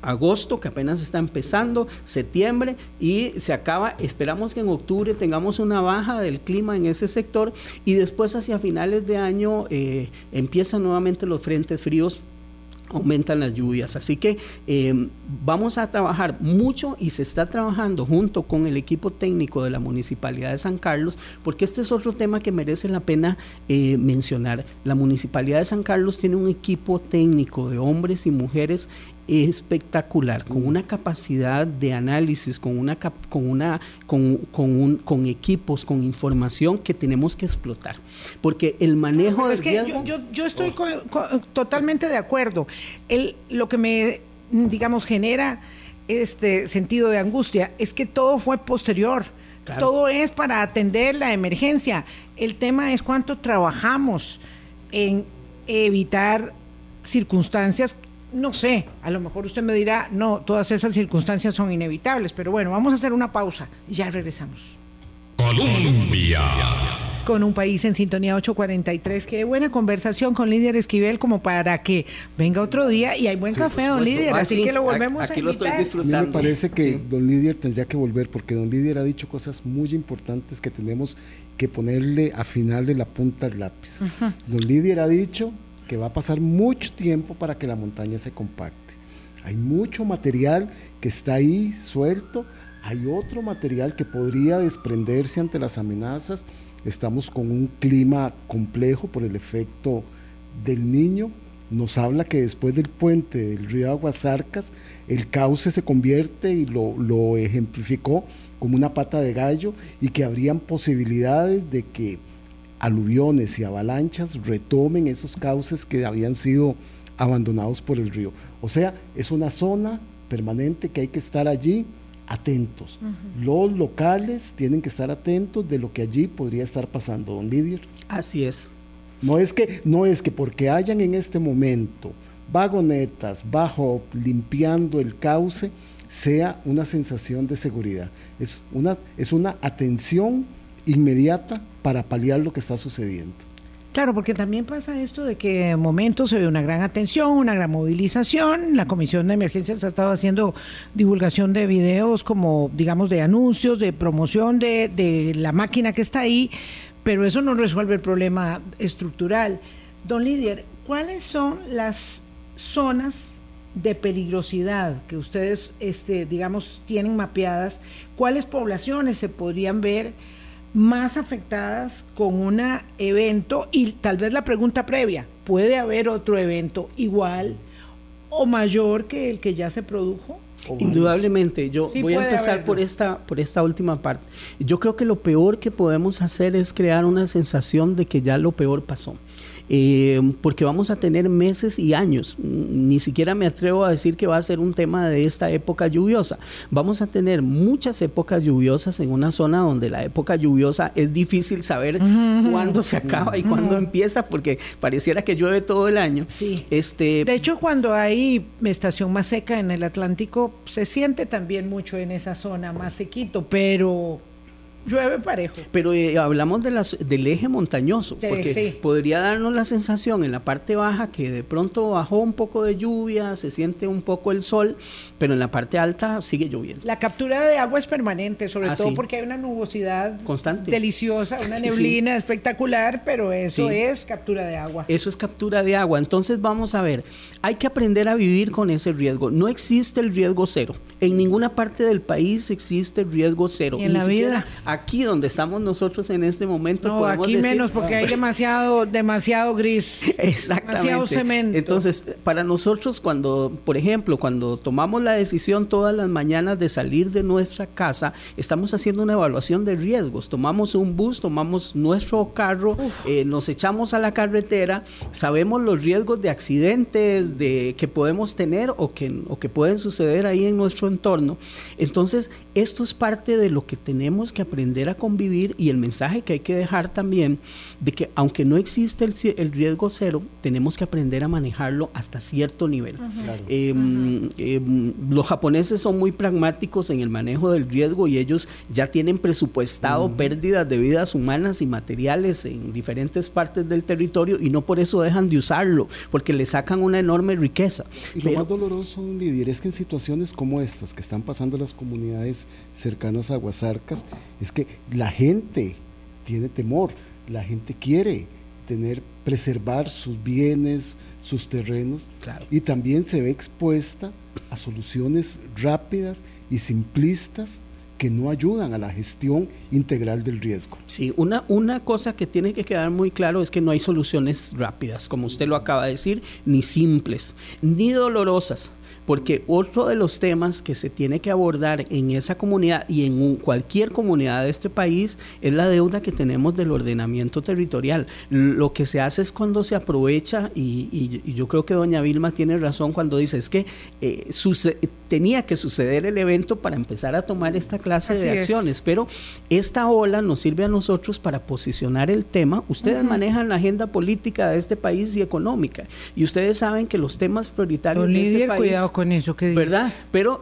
agosto, que apenas está empezando, septiembre y se acaba. Esperamos que en octubre tengamos una baja del clima en ese sector y después hacia finales de año eh, empiezan nuevamente los frentes fríos aumentan las lluvias. Así que em, vamos a trabajar mucho y se está trabajando junto con el equipo técnico de la Municipalidad de San Carlos, porque este es otro tema que merece la pena eh, mencionar. La Municipalidad de San Carlos tiene un equipo técnico de hombres y mujeres espectacular, con una capacidad de análisis, con una con una con, un, con equipos, con información que tenemos que explotar. Porque el manejo es que yo, estoy oh. totalmente de acuerdo. El, lo que me digamos genera este sentido de angustia es que todo fue posterior. Todo es para atender la emergencia. El tema es cuánto trabajamos en evitar circunstancias no sé, a lo mejor usted me dirá, no, todas esas circunstancias son inevitables, pero bueno, vamos a hacer una pausa y ya regresamos. Colombia. Con un país en sintonía 843. Qué buena conversación con Lidia Esquivel como para que venga otro día y hay buen café, don Lidia, así que lo volvemos aquí a lo estoy disfrutando. A mí me parece que don Lidia tendría que volver porque don Lidia ha dicho cosas muy importantes que tenemos que ponerle, afinarle la punta al lápiz. Don Lidia ha dicho que va a pasar mucho tiempo para que la montaña se compacte. Hay mucho material que está ahí suelto, hay otro material que podría desprenderse ante las amenazas. Estamos con un clima complejo por el efecto del niño. Nos habla que después del puente del río Aguasarcas, el cauce se convierte y lo, lo ejemplificó como una pata de gallo y que habrían posibilidades de que aluviones y avalanchas retomen esos cauces que habían sido abandonados por el río. O sea, es una zona permanente que hay que estar allí atentos. Los locales tienen que estar atentos de lo que allí podría estar pasando, don Lidier. Así es. No es que, no es que porque hayan en este momento vagonetas bajo limpiando el cauce, sea una sensación de seguridad. Es una, es una atención inmediata para paliar lo que está sucediendo. Claro, porque también pasa esto de que en momentos se ve una gran atención, una gran movilización. La Comisión de Emergencias ha estado haciendo divulgación de videos como, digamos, de anuncios, de promoción de, de la máquina que está ahí, pero eso no resuelve el problema estructural. Don Lidier, ¿cuáles son las zonas de peligrosidad que ustedes, este, digamos, tienen mapeadas? ¿Cuáles poblaciones se podrían ver? Más afectadas con un evento y tal vez la pregunta previa, ¿puede haber otro evento igual o mayor que el que ya se produjo? Indudablemente, yo voy a empezar por esta, por esta última parte. Yo creo que lo peor que podemos hacer es crear una sensación de que ya lo peor pasó. Eh, porque vamos a tener meses y años. Ni siquiera me atrevo a decir que va a ser un tema de esta época lluviosa. Vamos a tener muchas épocas lluviosas en una zona donde la época lluviosa es difícil saber cuándo se acaba y cuándo empieza, porque pareciera que llueve todo el año. Sí. Este, de hecho, cuando hay estación más seca en el Atlántico, se siente también mucho en esa zona más sequito, pero llueve parejo. Pero eh, hablamos de las, del eje montañoso, porque podría darnos la sensación en la parte baja que de pronto bajó un poco de lluvia, se siente un poco el sol, pero en la parte alta sigue lloviendo. La captura de agua es permanente, sobre ah, todo porque hay una nubosidad constante, deliciosa, una neblina espectacular, pero eso es captura de agua. Eso es captura de agua. Entonces vamos a ver, hay que aprender a vivir con ese riesgo. No existe el riesgo cero. En ninguna parte del país existe riesgo cero. en la vida aquí donde estamos nosotros en este momento. No, aquí menos porque hay demasiado, demasiado gris. Exactamente. Demasiado cemento. Entonces, para nosotros cuando, por ejemplo, cuando tomamos la decisión todas las mañanas de salir de nuestra casa, estamos haciendo una evaluación de riesgos. Tomamos un bus, tomamos nuestro carro, eh, nos echamos a la carretera, sabemos los riesgos de accidentes de, que podemos tener o que, o que pueden suceder ahí en nuestro entorno. Entonces, esto es parte de lo que tenemos que aprender a convivir y el mensaje que hay que dejar también de que aunque no existe el, riesgo cero, tenemos que aprender a manejarlo hasta cierto nivel. Em, em, los japoneses son muy pragmáticos en el manejo del riesgo y ellos ya tienen presupuestado pérdidas de vidas humanas y materiales en diferentes partes del territorio y no por eso dejan de usarlo, porque le sacan una enorme riqueza. Y lo más doloroso, Lidia, es que en situaciones como estas que están pasando las comunidades cercanas a Aguasarcas, es que la gente tiene temor, la gente quiere tener, preservar sus bienes, sus terrenos, y también se ve expuesta a soluciones rápidas y simplistas que no ayudan a la gestión integral del riesgo. Sí, una, una cosa que tiene que quedar muy claro es que no hay soluciones rápidas, como usted lo acaba de decir, ni simples, ni dolorosas porque otro de los temas que se tiene que abordar en esa comunidad y en cualquier comunidad de este país es la deuda que tenemos del ordenamiento territorial. Lo que se hace es cuando se aprovecha, y, yo creo que doña Vilma tiene razón cuando dice, es que eh, tenía que suceder el evento para empezar a tomar esta clase de acciones, pero esta ola nos sirve a nosotros para posicionar el tema. Ustedes manejan la agenda política de este país y económica, y ustedes saben que los temas prioritarios de este país con eso que ¿Verdad? Pero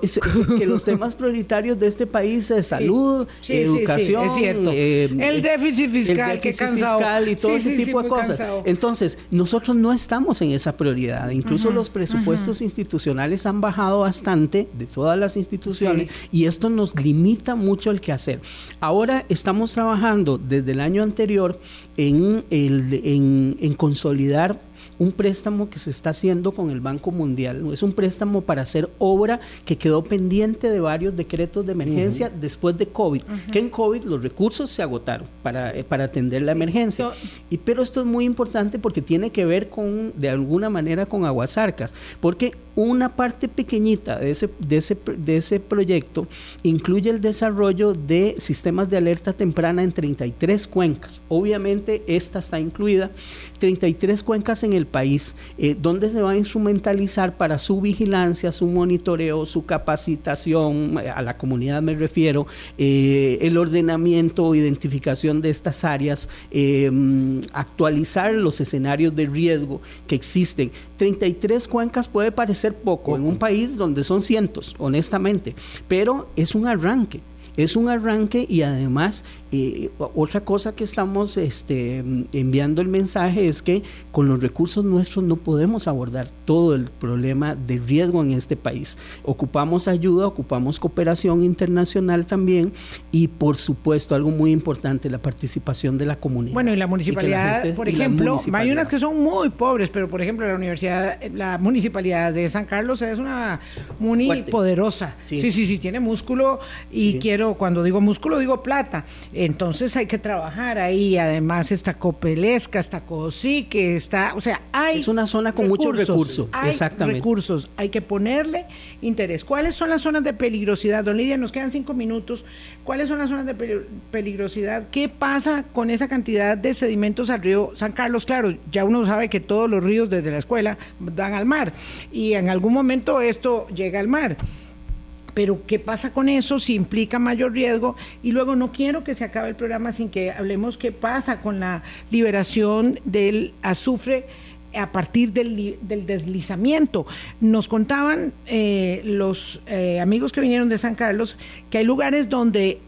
que los temas prioritarios de este país es salud, educación, es cierto. Eh, el déficit fiscal, el déficit fiscal y todo ese tipo de cosas. Entonces, nosotros no estamos en esa prioridad. Incluso los presupuestos institucionales han bajado bastante de todas las instituciones y esto nos limita mucho el que hacer. Ahora estamos trabajando desde el año anterior en, el, en, en consolidar un préstamo que se está haciendo con el Banco Mundial. Es un préstamo para hacer obra que quedó pendiente de varios decretos de emergencia después de COVID, que en COVID los recursos se agotaron para, eh, para atender la emergencia. Y, pero esto es muy importante porque tiene que ver con, de alguna manera, con Aguasarcas, porque una parte pequeñita de ese, de ese, de ese proyecto incluye el desarrollo de sistemas de alerta temprana en 33 cuencas. Obviamente esta está incluida. 33 cuencas en el país, eh, donde se va a instrumentalizar para su vigilancia, su monitoreo, su capacitación, eh, a la comunidad me refiero, eh, el ordenamiento, identificación de estas áreas, mm, actualizar los escenarios de riesgo que existen. 33 cuencas puede parecer poco en un país donde son cientos, honestamente, pero es un arranque. Es un arranque y además y otra cosa que estamos este, enviando el mensaje es que con los recursos nuestros no podemos abordar todo el problema de riesgo en este país. Ocupamos ayuda, ocupamos cooperación internacional también y por supuesto algo muy importante, la participación de la comunidad. Bueno, y la municipalidad, por ejemplo, hay unas que son muy pobres, pero por ejemplo la universidad, la municipalidad de San Carlos es una muy poderosa. Sí. sí, sí, tiene músculo y quiero, cuando digo músculo, digo plata. Entonces hay que trabajar ahí. Además está Copelesca, está que está, o sea, hay Es una zona con muchos recursos. Hay Exactamente. recursos. Hay que ponerle interés. ¿Cuáles son las zonas de peligrosidad? Don Lidia, nos quedan cinco minutos. ¿Cuáles son las zonas de peligrosidad? ¿Qué pasa con esa cantidad de sedimentos al río San Carlos? Claro, ya uno sabe que todos los ríos desde la escuela dan al mar y en algún momento esto llega al mar pero ¿qué pasa con eso si implica mayor riesgo? Y luego no quiero que se acabe el programa sin que hablemos qué pasa con la liberación del azufre a partir del, deslizamiento. Nos contaban eh, los eh, amigos que vinieron de San Carlos que hay lugares donde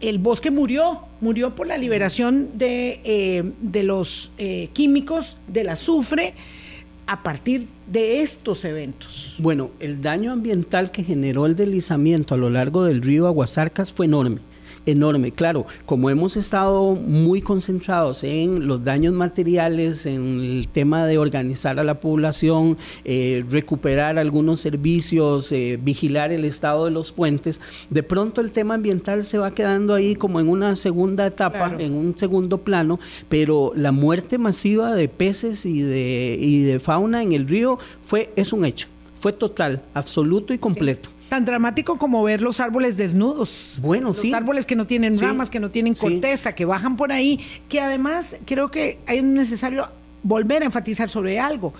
el bosque murió, murió por la liberación de, eh, de los químicos del azufre a partir de estos eventos? Bueno, el daño ambiental que generó el deslizamiento a lo largo del río Aguasarcas fue enorme enorme. Claro, como hemos estado muy concentrados en los daños materiales, en el tema de organizar a la población, eh, recuperar algunos servicios, eh, vigilar el estado de los puentes, de pronto el tema ambiental se va quedando ahí como en una segunda etapa, en un segundo plano, pero la muerte masiva de peces y de, y de fauna en el río fue, es un hecho, fue total, absoluto y completo. Tan dramático como ver los árboles desnudos. Bueno, los sí. Los árboles que no tienen ramas, que no tienen corteza, que bajan por ahí, que además creo que es necesario volver a enfatizar sobre algo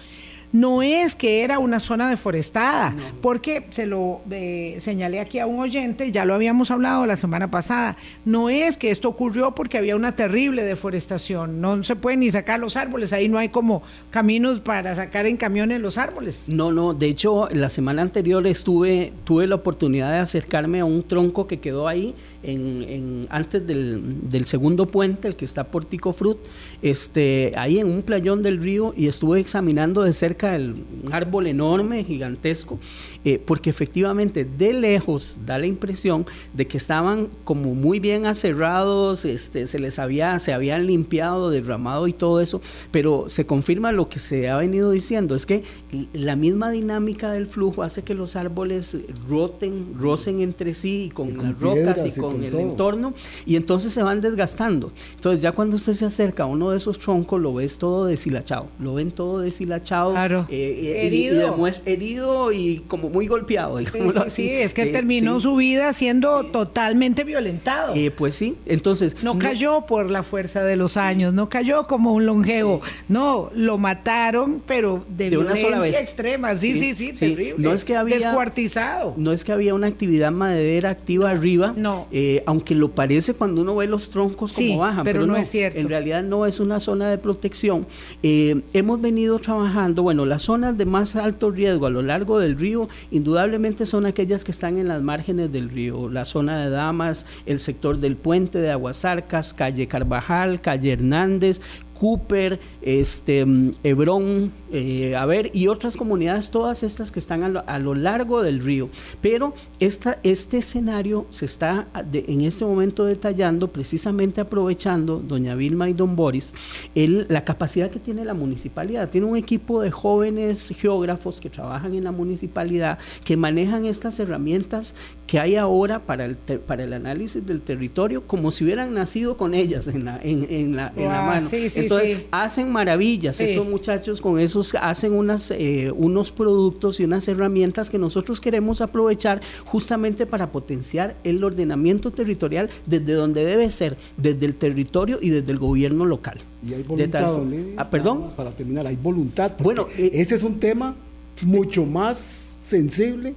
no es que era una zona deforestada, porque se lo eh, señalé aquí a un oyente, ya lo habíamos hablado la semana pasada, no es que esto ocurrió porque había una terrible deforestación, no se pueden ni sacar los árboles, ahí no hay como caminos para sacar en camiones los árboles. No, no, de hecho la semana anterior estuve, tuve la oportunidad de acercarme a un tronco que quedó ahí en, antes del, segundo puente, el que está por Ticofrut, este, ahí en un playón del río y estuve examinando de cerca el, un árbol enorme, gigantesco, eh, porque efectivamente de lejos da la impresión de que estaban como muy bien aserrados, este, se les había, se habían limpiado, derramado y todo eso, pero se confirma lo que se ha venido diciendo, es que la misma dinámica del flujo hace que los árboles roten, rocen entre sí y con, las rocas y con el entorno y entonces se van desgastando. Entonces ya cuando usted se acerca a uno de esos troncos lo ves todo deshilachado, lo ven todo deshilachado, claro. Eh, herido. Y, herido y como muy golpeado. Sí, es que eh, terminó su vida siendo totalmente violentado. Eh, pues sí, entonces... No, cayó por la fuerza de los años, no cayó como un longevo, no, lo mataron, pero de, violencia una sola vez. extrema, sí, sí, sí, terrible. No es que había... Descuartizado. No es que había una actividad madera activa arriba. No. Eh, aunque lo parece cuando uno ve los troncos como bajan, pero, no, es cierto. En realidad no es una zona de protección. Hemos venido trabajando, bueno, las zonas de más alto riesgo a lo largo del río, indudablemente son aquellas que están en las márgenes del río, la zona de Damas, el sector del puente de Aguasarcas, calle Carvajal, calle Hernández, Cooper, este, mm, Hebrón, eh, a ver, y otras comunidades, todas estas que están a lo, largo del río. Pero esta, este escenario se está en este momento detallando, precisamente aprovechando, doña Vilma y don Boris, el, la capacidad que tiene la municipalidad. Tiene un equipo de jóvenes geógrafos que trabajan en la municipalidad, que manejan estas herramientas que hay ahora para el, para el análisis del territorio como si hubieran nacido con ellas en la, en, la, mano. Entonces, hacen maravillas. Estos muchachos con esos hacen unas, eh, unos productos y unas herramientas que nosotros queremos aprovechar justamente para potenciar el ordenamiento territorial desde donde debe ser, desde el territorio y desde el gobierno local. Y hay voluntad, ah, perdón. Para terminar, hay voluntad. Bueno, eh, ese es un tema mucho más sensible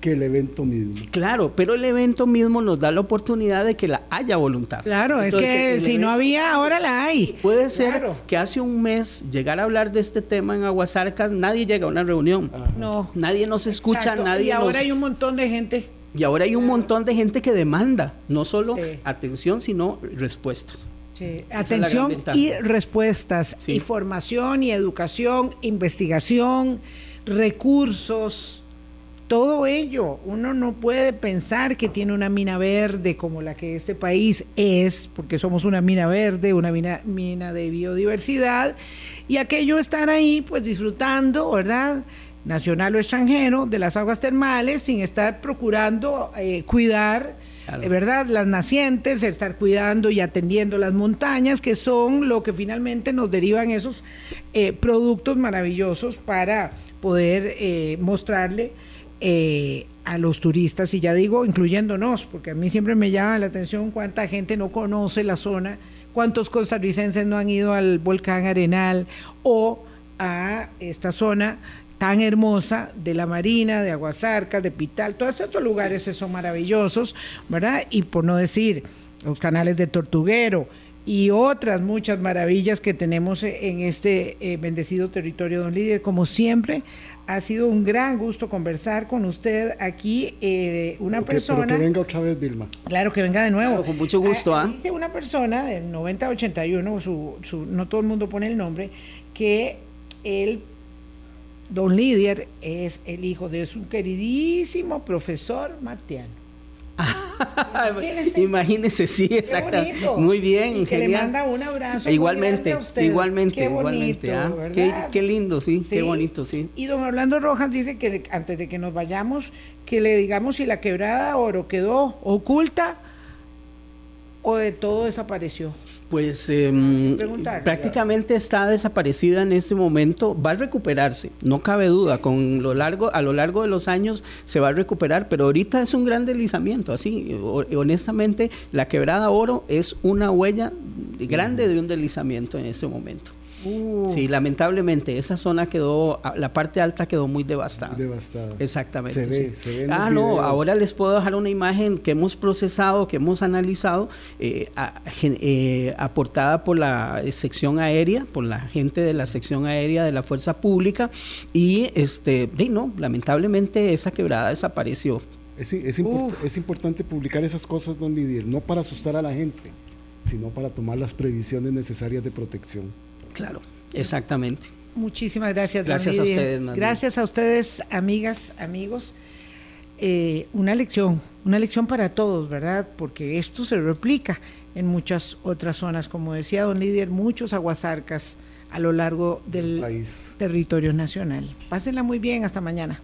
que el evento mismo. Claro, pero el evento mismo nos da la oportunidad de que la haya voluntad. Claro, es que si no había, ahora la hay. Puede ser que hace un mes llegar a hablar de este tema en Aguasarcas, nadie llega a una reunión. No. Nadie nos escucha, nadie Y ahora hay un montón de gente. Y ahora hay un montón de gente que demanda, no solo atención, sino respuestas. Sí. Atención y respuestas, información y educación, investigación, recursos todo ello, uno no puede pensar que tiene una mina verde como la que este país es, porque somos una mina verde, una mina, mina de biodiversidad, y aquello estar ahí pues disfrutando, ¿verdad? nacional o extranjero, de las aguas termales, sin estar procurando eh, cuidar, eh, ¿verdad? Las nacientes, estar cuidando y atendiendo las montañas, que son lo que finalmente nos derivan esos eh, productos maravillosos para poder mostrarle eh, a los turistas, y ya digo, incluyéndonos, porque a mí siempre me llama la atención cuánta gente no conoce la zona, cuántos costarricenses no han ido al volcán Arenal o a esta zona tan hermosa de la Marina, de Aguasarcas, de Pital, todos estos lugares son maravillosos, ¿verdad? Y por no decir los canales de Tortuguero y otras muchas maravillas que tenemos en este eh, bendecido territorio, don Líder, como siempre, ha sido un gran gusto conversar con usted aquí. Eh, una persona. que venga otra vez, Vilma. Claro, que venga de nuevo. con mucho gusto. ¿ah? Dice una persona del 9081, su, su, no todo el mundo pone el nombre, que el don Lidier es el hijo de su queridísimo profesor Martiano. Imagínese. sí, exacto. Muy bien, que le manda un abrazo. Igualmente, igualmente, igualmente. ¿ah? qué, lindo, sí, qué bonito, sí. Y don Orlando Rojas dice que antes de que nos vayamos, que le digamos si la quebrada oro quedó oculta o de todo desapareció. Pues em, prácticamente está desaparecida en este momento. Va a recuperarse, no cabe duda. Con lo largo, a lo largo de los años se va a recuperar, pero ahorita es un gran deslizamiento. Así, honestamente, la quebrada oro es una huella grande de un deslizamiento en este momento. Uh. Sí, lamentablemente esa zona quedó, la parte alta quedó muy devastada. Devastada. Exactamente. Se ve, se ve ah, no, ahora les puedo dejar una imagen que hemos procesado, que hemos analizado, eh, eh, aportada por la sección aérea, por la gente de la sección aérea de la Fuerza Pública, y este, no, lamentablemente esa quebrada desapareció. Es, es importante publicar esas cosas, don Lidier, no para asustar a la gente, sino para tomar las previsiones necesarias de protección. Claro, exactamente. Muchísimas gracias. Gracias a ustedes. Gracias a ustedes, amigas, amigos. Eh, una lección, una lección para todos, ¿verdad? Porque esto se replica en muchas otras zonas, como decía don Lidier, muchos aguasarcas a lo largo del territorio nacional. Pásenla muy bien, hasta mañana.